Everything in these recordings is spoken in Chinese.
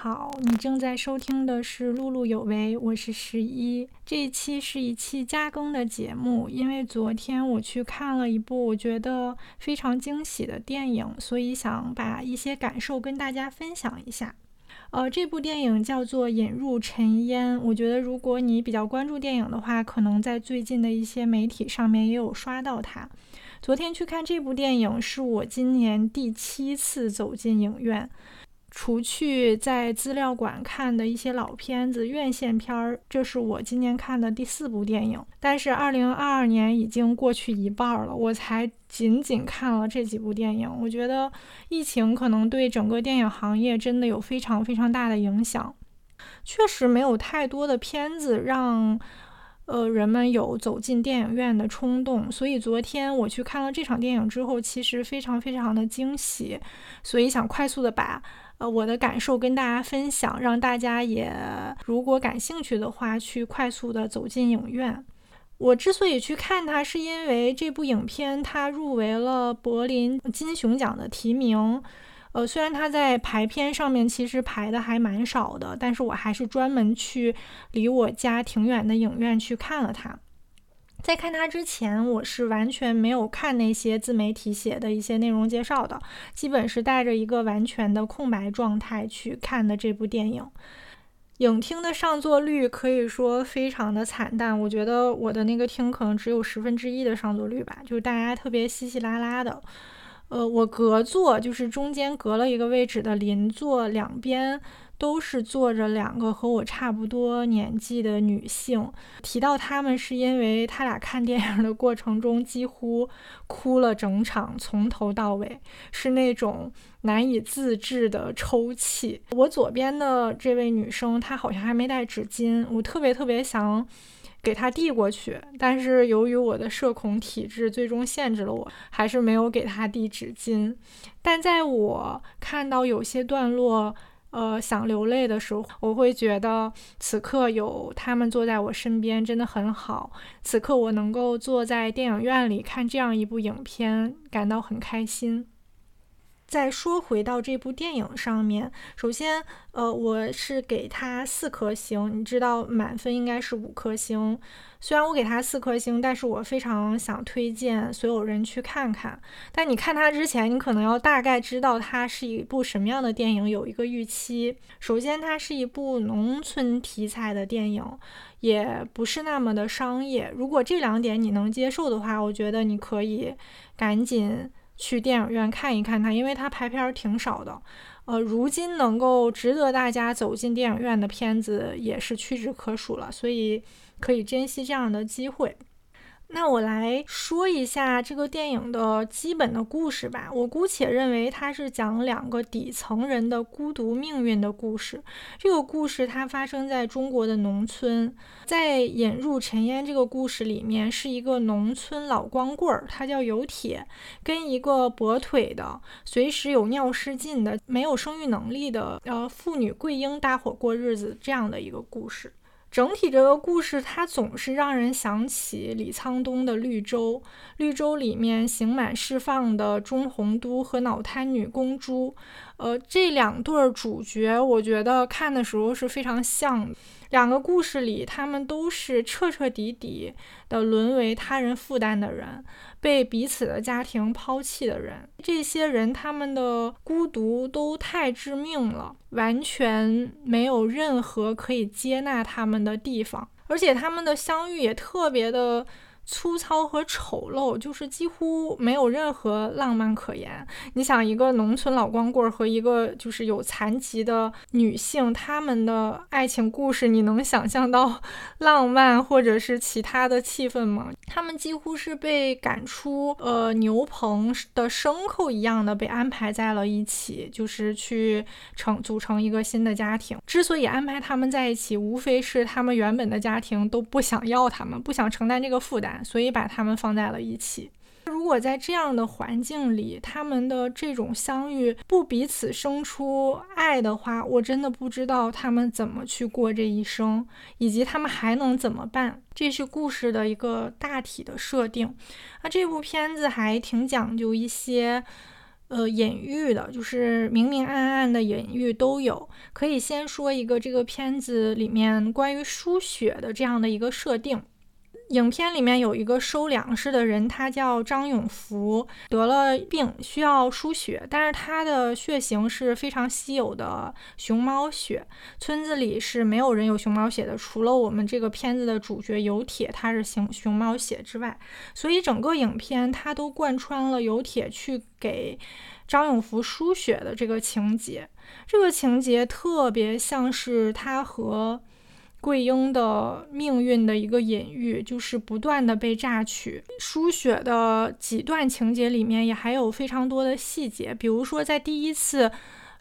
好，你正在收听的是《碌碌有为》，我是十一。这一期是一期加更的节目，因为昨天我去看了一部我觉得非常惊喜的电影，所以想把一些感受跟大家分享一下。呃，这部电影叫做《引入尘烟》，我觉得如果你比较关注电影的话，可能在最近的一些媒体上面也有刷到它。昨天去看这部电影，是我今年第七次走进影院。除去在资料馆看的一些老片子、院线片儿，这是我今年看的第四部电影。但是二零二二年已经过去一半了，我才仅仅看了这几部电影。我觉得疫情可能对整个电影行业真的有非常非常大的影响，确实没有太多的片子让呃人们有走进电影院的冲动。所以昨天我去看了这场电影之后，其实非常非常的惊喜，所以想快速的把。呃，我的感受跟大家分享，让大家也如果感兴趣的话，去快速的走进影院。我之所以去看它，是因为这部影片它入围了柏林金熊奖的提名。呃，虽然它在排片上面其实排的还蛮少的，但是我还是专门去离我家挺远的影院去看了它。在看它之前，我是完全没有看那些自媒体写的一些内容介绍的，基本是带着一个完全的空白状态去看的这部电影。影厅的上座率可以说非常的惨淡，我觉得我的那个厅可能只有十分之一的上座率吧，就是大家特别稀稀拉拉的。呃，我隔座就是中间隔了一个位置的邻座，两边。都是坐着两个和我差不多年纪的女性，提到她们是因为他俩看电影的过程中几乎哭了整场，从头到尾是那种难以自制的抽泣。我左边的这位女生，她好像还没带纸巾，我特别特别想给她递过去，但是由于我的社恐体质，最终限制了我，还是没有给她递纸巾。但在我看到有些段落。呃，想流泪的时候，我会觉得此刻有他们坐在我身边真的很好。此刻我能够坐在电影院里看这样一部影片，感到很开心。再说回到这部电影上面，首先，呃，我是给它四颗星。你知道满分应该是五颗星，虽然我给它四颗星，但是我非常想推荐所有人去看看。但你看它之前，你可能要大概知道它是一部什么样的电影，有一个预期。首先，它是一部农村题材的电影，也不是那么的商业。如果这两点你能接受的话，我觉得你可以赶紧。去电影院看一看它，因为它排片挺少的。呃，如今能够值得大家走进电影院的片子也是屈指可数了，所以可以珍惜这样的机会。那我来说一下这个电影的基本的故事吧。我姑且认为它是讲两个底层人的孤独命运的故事。这个故事它发生在中国的农村，在引入尘烟这个故事里面，是一个农村老光棍儿，他叫有铁，跟一个跛腿的、随时有尿失禁的、没有生育能力的呃妇女桂英搭伙过日子这样的一个故事。整体这个故事，它总是让人想起李沧东的《绿洲》。《绿洲》里面刑满释放的钟红都和脑瘫女公猪，呃，这两对主角，我觉得看的时候是非常像的。两个故事里，他们都是彻彻底底的沦为他人负担的人。被彼此的家庭抛弃的人，这些人他们的孤独都太致命了，完全没有任何可以接纳他们的地方，而且他们的相遇也特别的。粗糙和丑陋，就是几乎没有任何浪漫可言。你想，一个农村老光棍和一个就是有残疾的女性，他们的爱情故事，你能想象到 浪漫或者是其他的气氛吗？他们几乎是被赶出呃牛棚的牲口一样的被安排在了一起，就是去成组成一个新的家庭。之所以安排他们在一起，无非是他们原本的家庭都不想要他们，不想承担这个负担。所以把他们放在了一起。如果在这样的环境里，他们的这种相遇不彼此生出爱的话，我真的不知道他们怎么去过这一生，以及他们还能怎么办。这是故事的一个大体的设定。那这部片子还挺讲究一些。呃隐喻的，就是明明暗暗的隐喻都有。可以先说一个这个片子里面关于输血的这样的一个设定。影片里面有一个收粮食的人，他叫张永福，得了病需要输血，但是他的血型是非常稀有的熊猫血，村子里是没有人有熊猫血的，除了我们这个片子的主角有铁，他是熊熊猫血之外，所以整个影片他都贯穿了有铁去给张永福输血的这个情节，这个情节特别像是他和。桂英的命运的一个隐喻，就是不断的被榨取。输血的几段情节里面，也还有非常多的细节，比如说在第一次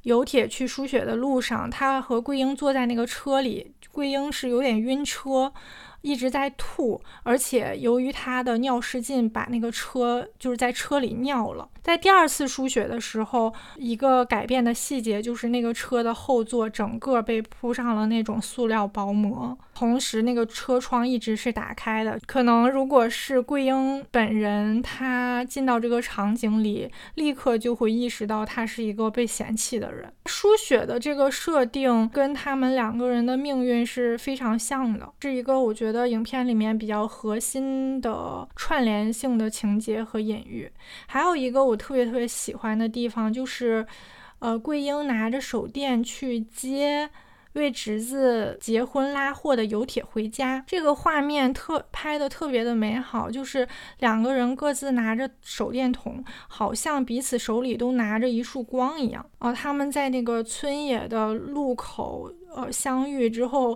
有铁去输血的路上，他和桂英坐在那个车里，桂英是有点晕车。一直在吐，而且由于他的尿失禁，把那个车就是在车里尿了。在第二次输血的时候，一个改变的细节就是那个车的后座整个被铺上了那种塑料薄膜。同时，那个车窗一直是打开的。可能如果是桂英本人，她进到这个场景里，立刻就会意识到她是一个被嫌弃的人。输血的这个设定跟他们两个人的命运是非常像的，是一个我觉得的影片里面比较核心的串联性的情节和隐喻。还有一个我特别特别喜欢的地方就是，呃，桂英拿着手电去接。为侄子结婚拉货的有铁回家，这个画面特拍的特别的美好，就是两个人各自拿着手电筒，好像彼此手里都拿着一束光一样。哦，他们在那个村野的路口，呃，相遇之后，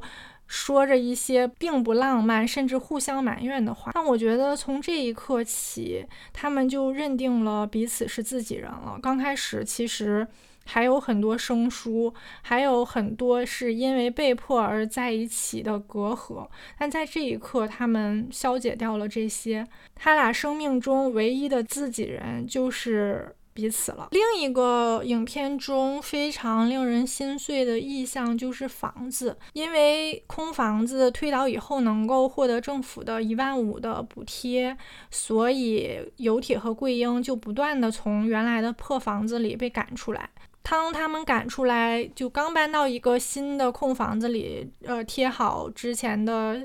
说着一些并不浪漫，甚至互相埋怨的话。但我觉得从这一刻起，他们就认定了彼此是自己人了。刚开始其实。还有很多生疏，还有很多是因为被迫而在一起的隔阂，但在这一刻，他们消解掉了这些。他俩生命中唯一的自己人就是彼此了。另一个影片中非常令人心碎的意象就是房子，因为空房子推倒以后能够获得政府的一万五的补贴，所以有铁和桂英就不断的从原来的破房子里被赶出来。当他们赶出来，就刚搬到一个新的空房子里，呃，贴好之前的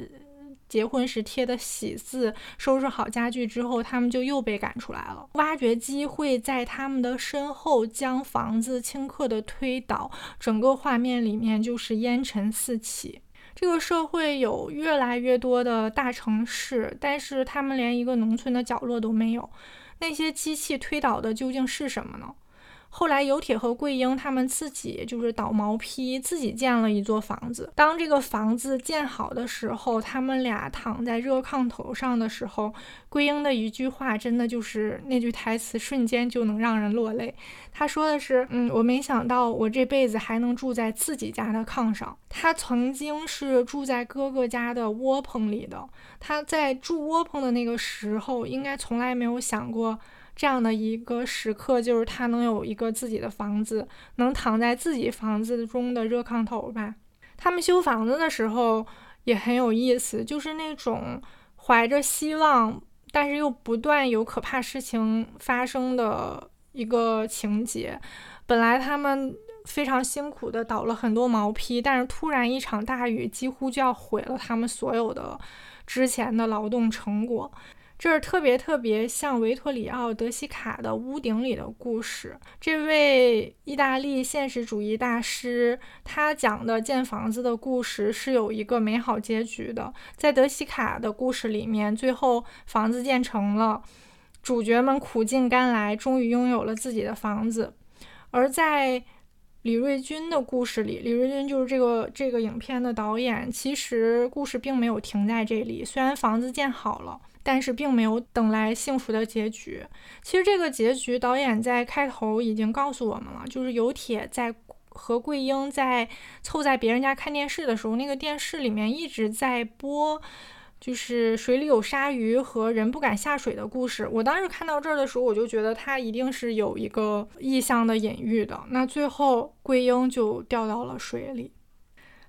结婚时贴的喜字，收拾好家具之后，他们就又被赶出来了。挖掘机会在他们的身后将房子顷刻的推倒，整个画面里面就是烟尘四起。这个社会有越来越多的大城市，但是他们连一个农村的角落都没有。那些机器推倒的究竟是什么呢？后来，有铁和桂英他们自己就是倒毛坯，自己建了一座房子。当这个房子建好的时候，他们俩躺在热炕头上的时候，桂英的一句话，真的就是那句台词，瞬间就能让人落泪。他说的是：“嗯，我没想到我这辈子还能住在自己家的炕上。他曾经是住在哥哥家的窝棚里的，他在住窝棚的那个时候，应该从来没有想过。”这样的一个时刻，就是他能有一个自己的房子，能躺在自己房子中的热炕头吧。他们修房子的时候也很有意思，就是那种怀着希望，但是又不断有可怕事情发生的一个情节。本来他们非常辛苦的倒了很多毛坯，但是突然一场大雨，几乎就要毁了他们所有的之前的劳动成果。这是特别特别像维托里奥·德西卡的《屋顶里的故事》。这位意大利现实主义大师，他讲的建房子的故事是有一个美好结局的。在德西卡的故事里面，最后房子建成了，主角们苦尽甘来，终于拥有了自己的房子。而在李瑞军的故事里，李瑞军就是这个这个影片的导演。其实故事并没有停在这里，虽然房子建好了。但是并没有等来幸福的结局。其实这个结局，导演在开头已经告诉我们了，就是有铁在和桂英在凑在别人家看电视的时候，那个电视里面一直在播，就是水里有鲨鱼和人不敢下水的故事。我当时看到这儿的时候，我就觉得它一定是有一个意象的隐喻的。那最后桂英就掉到了水里。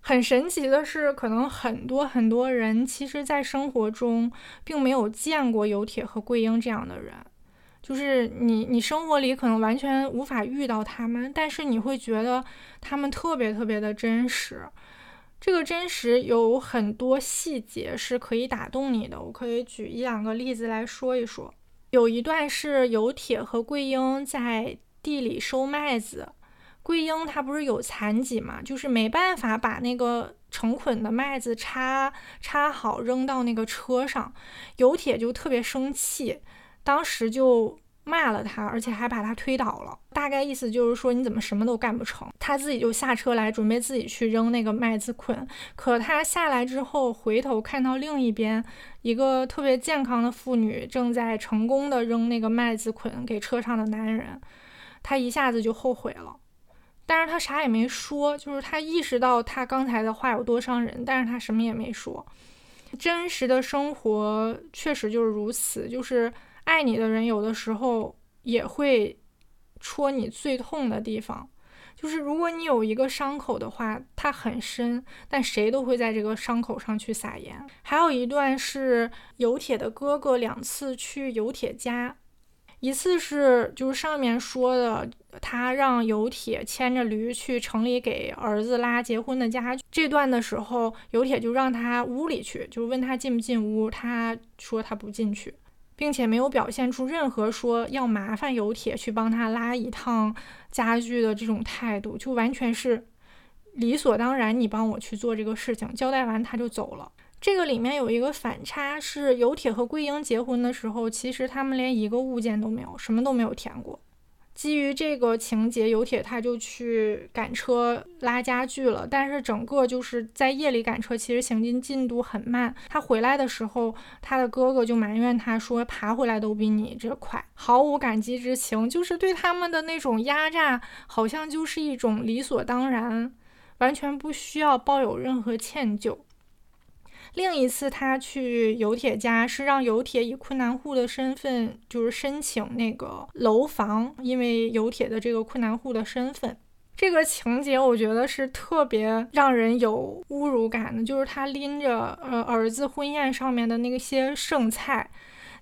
很神奇的是，可能很多很多人其实，在生活中并没有见过有铁和桂英这样的人。就是你你生活里可能完全无法遇到他们，但是你会觉得他们特别特别的真实。这个真实有很多细节是可以打动你的，我可以举一两个例子来说一说。有一段是有铁和桂英在地里收麦子，桂英她不是有残疾嘛，就是没办法把那个成捆的麦子插插好扔到那个车上，有铁就特别生气，当时就。骂了他，而且还把他推倒了。大概意思就是说，你怎么什么都干不成？他自己就下车来，准备自己去扔那个麦子捆。可他下来之后，回头看到另一边一个特别健康的妇女正在成功的扔那个麦子捆给车上的男人，他一下子就后悔了。但是他啥也没说，就是他意识到他刚才的话有多伤人，但是他什么也没说。真实的生活确实就是如此，就是。爱你的人有的时候也会戳你最痛的地方，就是如果你有一个伤口的话，它很深，但谁都会在这个伤口上去撒盐。还有一段是有铁的哥哥两次去有铁家，一次是就是上面说的，他让有铁牵着驴去城里给儿子拉结婚的家具。这段的时候，有铁就让他屋里去，就问他进不进屋，他说他不进去。并且没有表现出任何说要麻烦有铁去帮他拉一趟家具的这种态度，就完全是理所当然，你帮我去做这个事情。交代完他就走了。这个里面有一个反差，是有铁和桂英结婚的时候，其实他们连一个物件都没有，什么都没有填过。基于这个情节，有铁他就去赶车拉家具了。但是整个就是在夜里赶车，其实行进进度很慢。他回来的时候，他的哥哥就埋怨他说：“爬回来都比你这快，毫无感激之情，就是对他们的那种压榨，好像就是一种理所当然，完全不需要抱有任何歉疚。”另一次，他去有铁家是让有铁以困难户的身份，就是申请那个楼房，因为有铁的这个困难户的身份，这个情节我觉得是特别让人有侮辱感的。就是他拎着呃儿子婚宴上面的那些剩菜，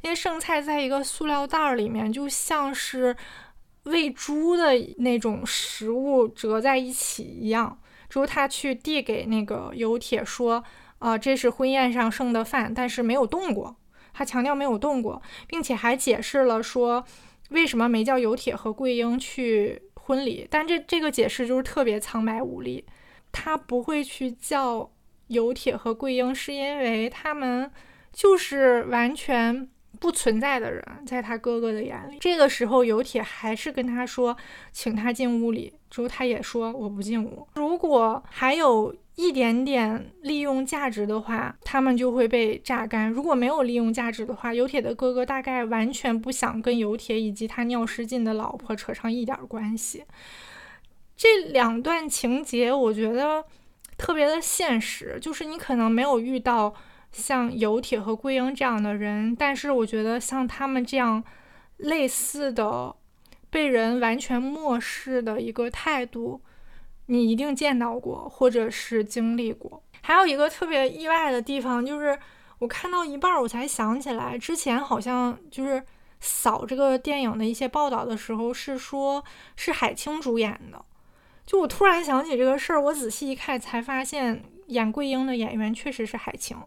那些剩菜在一个塑料袋里面，就像是喂猪的那种食物折在一起一样。之后他去递给那个有铁说。啊，这是婚宴上剩的饭，但是没有动过。他强调没有动过，并且还解释了说为什么没叫有铁和桂英去婚礼。但这这个解释就是特别苍白无力。他不会去叫有铁和桂英，是因为他们就是完全不存在的人，在他哥哥的眼里。这个时候，有铁还是跟他说，请他进屋里。之后他也说我不进屋。如果还有。一点点利用价值的话，他们就会被榨干。如果没有利用价值的话，有铁的哥哥大概完全不想跟有铁以及他尿失禁的老婆扯上一点关系。这两段情节我觉得特别的现实，就是你可能没有遇到像有铁和桂英这样的人，但是我觉得像他们这样类似的被人完全漠视的一个态度。你一定见到过，或者是经历过。还有一个特别意外的地方，就是我看到一半儿，我才想起来，之前好像就是扫这个电影的一些报道的时候，是说是海清主演的。就我突然想起这个事儿，我仔细一看，才发现演桂英的演员确实是海清。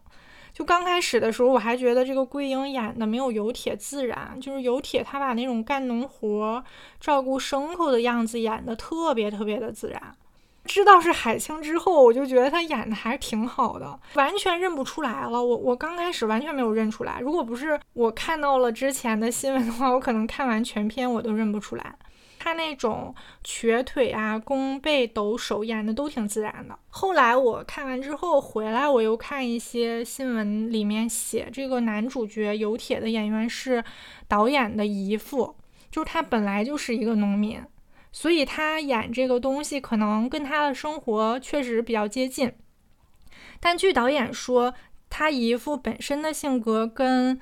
就刚开始的时候，我还觉得这个桂英演的没有有铁自然，就是有铁他把那种干农活、照顾牲口的样子演的特别特别的自然。知道是海清之后，我就觉得他演的还是挺好的，完全认不出来了。我我刚开始完全没有认出来，如果不是我看到了之前的新闻的话，我可能看完全片我都认不出来。他那种瘸腿啊、弓背抖手演的都挺自然的。后来我看完之后回来，我又看一些新闻里面写这个男主角有铁的演员是导演的姨父，就是他本来就是一个农民。所以他演这个东西可能跟他的生活确实比较接近，但据导演说，他姨父本身的性格跟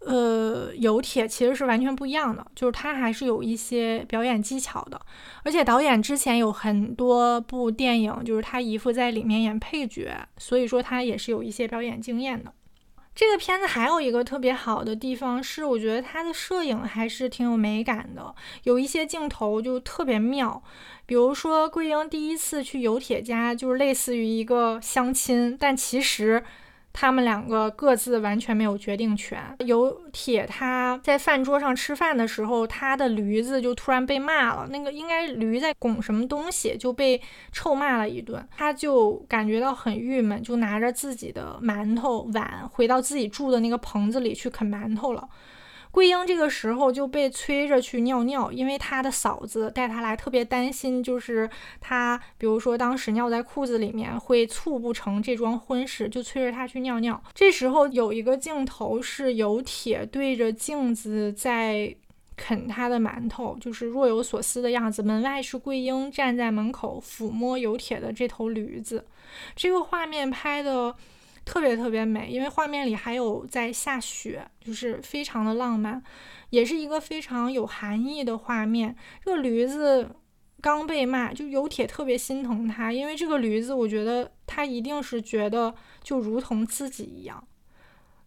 呃有铁其实是完全不一样的，就是他还是有一些表演技巧的，而且导演之前有很多部电影，就是他姨父在里面演配角，所以说他也是有一些表演经验的。这个片子还有一个特别好的地方是，我觉得它的摄影还是挺有美感的，有一些镜头就特别妙。比如说桂英第一次去游铁家，就是类似于一个相亲，但其实。他们两个各自完全没有决定权。有铁他在饭桌上吃饭的时候，他的驴子就突然被骂了。那个应该驴在拱什么东西，就被臭骂了一顿。他就感觉到很郁闷，就拿着自己的馒头碗回到自己住的那个棚子里去啃馒头了。桂英这个时候就被催着去尿尿，因为她的嫂子带她来，特别担心，就是她，比如说当时尿在裤子里面会促不成这桩婚事，就催着她去尿尿。这时候有一个镜头是有铁对着镜子在啃他的馒头，就是若有所思的样子。门外是桂英站在门口抚摸有铁的这头驴子，这个画面拍的。特别特别美，因为画面里还有在下雪，就是非常的浪漫，也是一个非常有含义的画面。这个驴子刚被骂，就有铁特别心疼他，因为这个驴子，我觉得他一定是觉得就如同自己一样，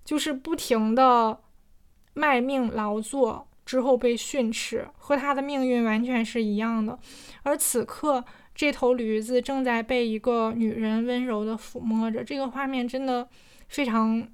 就是不停的卖命劳作之后被训斥，和他的命运完全是一样的。而此刻。这头驴子正在被一个女人温柔地抚摸着，这个画面真的非常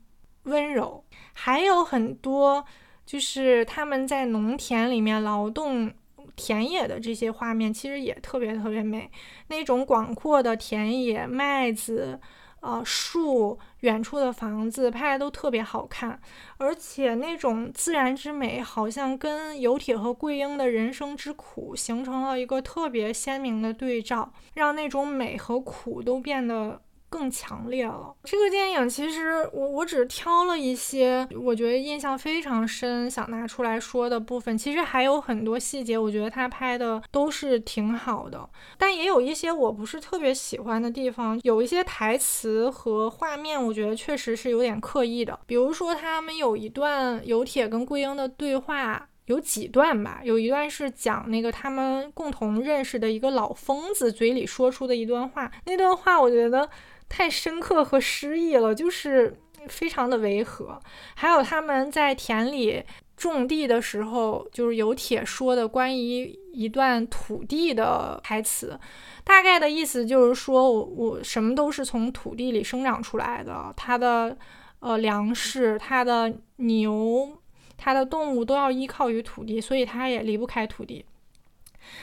温柔。还有很多就是他们在农田里面劳动田野的这些画面，其实也特别特别美。那种广阔的田野，麦子。啊，树，远处的房子拍的都特别好看，而且那种自然之美，好像跟游铁和桂英的人生之苦形成了一个特别鲜明的对照，让那种美和苦都变得。更强烈了。这个电影其实我我只挑了一些我觉得印象非常深，想拿出来说的部分。其实还有很多细节，我觉得他拍的都是挺好的，但也有一些我不是特别喜欢的地方。有一些台词和画面，我觉得确实是有点刻意的。比如说，他们有一段有铁跟桂英的对话，有几段吧，有一段是讲那个他们共同认识的一个老疯子嘴里说出的一段话。那段话，我觉得。太深刻和诗意了，就是非常的违和。还有他们在田里种地的时候，就是有铁说的关于一段土地的台词，大概的意思就是说我我什么都是从土地里生长出来的，它的呃粮食、它的牛、它的动物都要依靠于土地，所以它也离不开土地。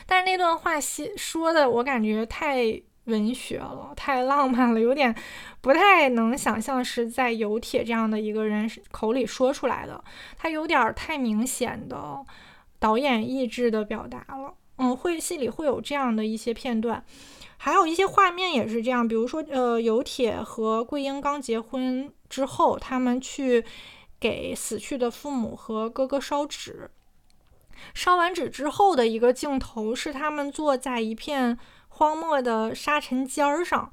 但是那段话说的，我感觉太。文学了，太浪漫了，有点不太能想象是在有铁这样的一个人口里说出来的，他有点太明显的导演意志的表达了。嗯，会戏里会有这样的一些片段，还有一些画面也是这样，比如说，呃，有铁和桂英刚结婚之后，他们去给死去的父母和哥哥烧纸，烧完纸之后的一个镜头是他们坐在一片。荒漠的沙尘尖儿上，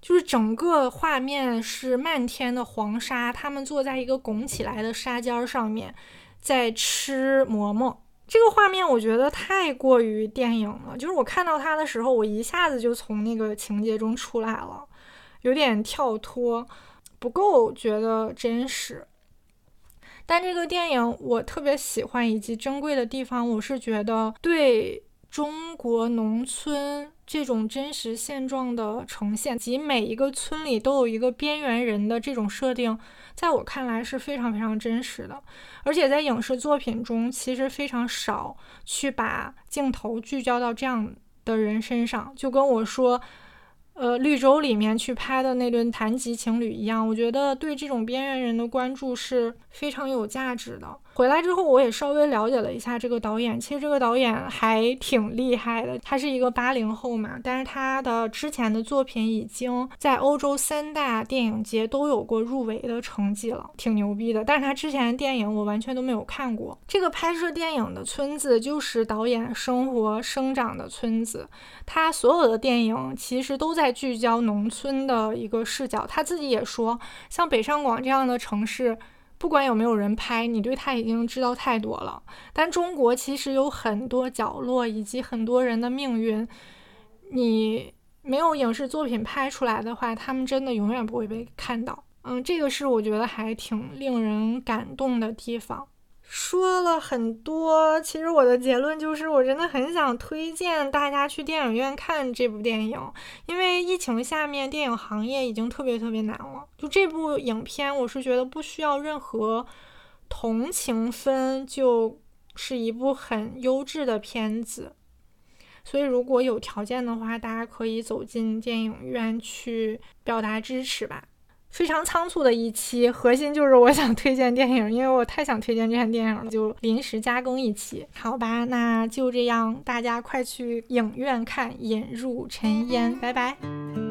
就是整个画面是漫天的黄沙。他们坐在一个拱起来的沙尖儿上面，在吃馍馍。这个画面我觉得太过于电影了，就是我看到它的时候，我一下子就从那个情节中出来了，有点跳脱，不够觉得真实。但这个电影我特别喜欢以及珍贵的地方，我是觉得对中国农村。这种真实现状的呈现，及每一个村里都有一个边缘人的这种设定，在我看来是非常非常真实的。而且在影视作品中，其实非常少去把镜头聚焦到这样的人身上，就跟我说。呃，绿洲里面去拍的那对残疾情侣一样，我觉得对这种边缘人的关注是非常有价值的。回来之后，我也稍微了解了一下这个导演，其实这个导演还挺厉害的。他是一个八零后嘛，但是他的之前的作品已经在欧洲三大电影节都有过入围的成绩了，挺牛逼的。但是他之前的电影我完全都没有看过。这个拍摄电影的村子就是导演生活生长的村子，他所有的电影其实都在。聚焦农村的一个视角，他自己也说，像北上广这样的城市，不管有没有人拍，你对他已经知道太多了。但中国其实有很多角落以及很多人的命运，你没有影视作品拍出来的话，他们真的永远不会被看到。嗯，这个是我觉得还挺令人感动的地方。说了很多，其实我的结论就是，我真的很想推荐大家去电影院看这部电影，因为疫情下面电影行业已经特别特别难了。就这部影片，我是觉得不需要任何同情分，就是一部很优质的片子。所以如果有条件的话，大家可以走进电影院去表达支持吧。非常仓促的一期，核心就是我想推荐电影，因为我太想推荐这部电影了，就临时加工一期。好吧，那就这样，大家快去影院看《引入尘烟》，拜拜。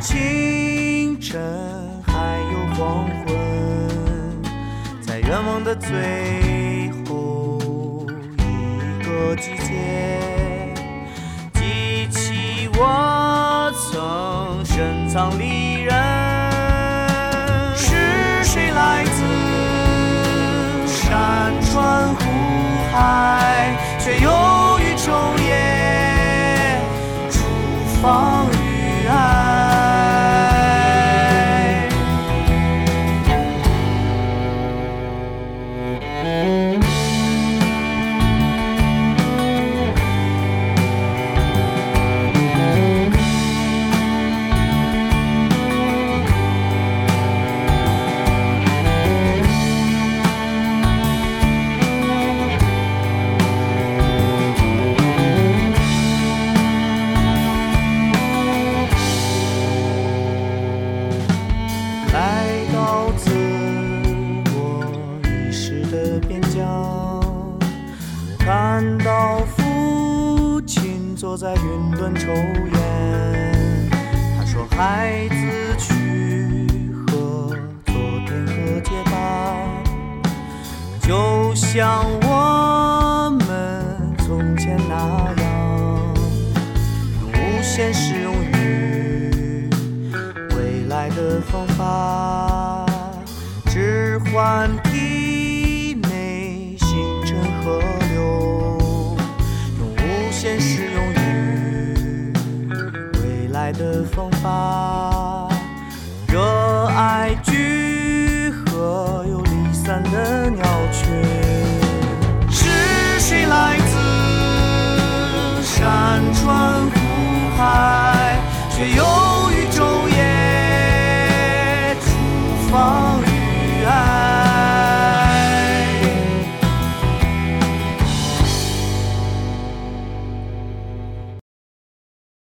清晨，还有黄昏，在愿望的最后一个季节，记起我曾深藏离人。是谁来自山川湖海，却又来的方法，置换体内星辰河流，用无限适用于未来的方法，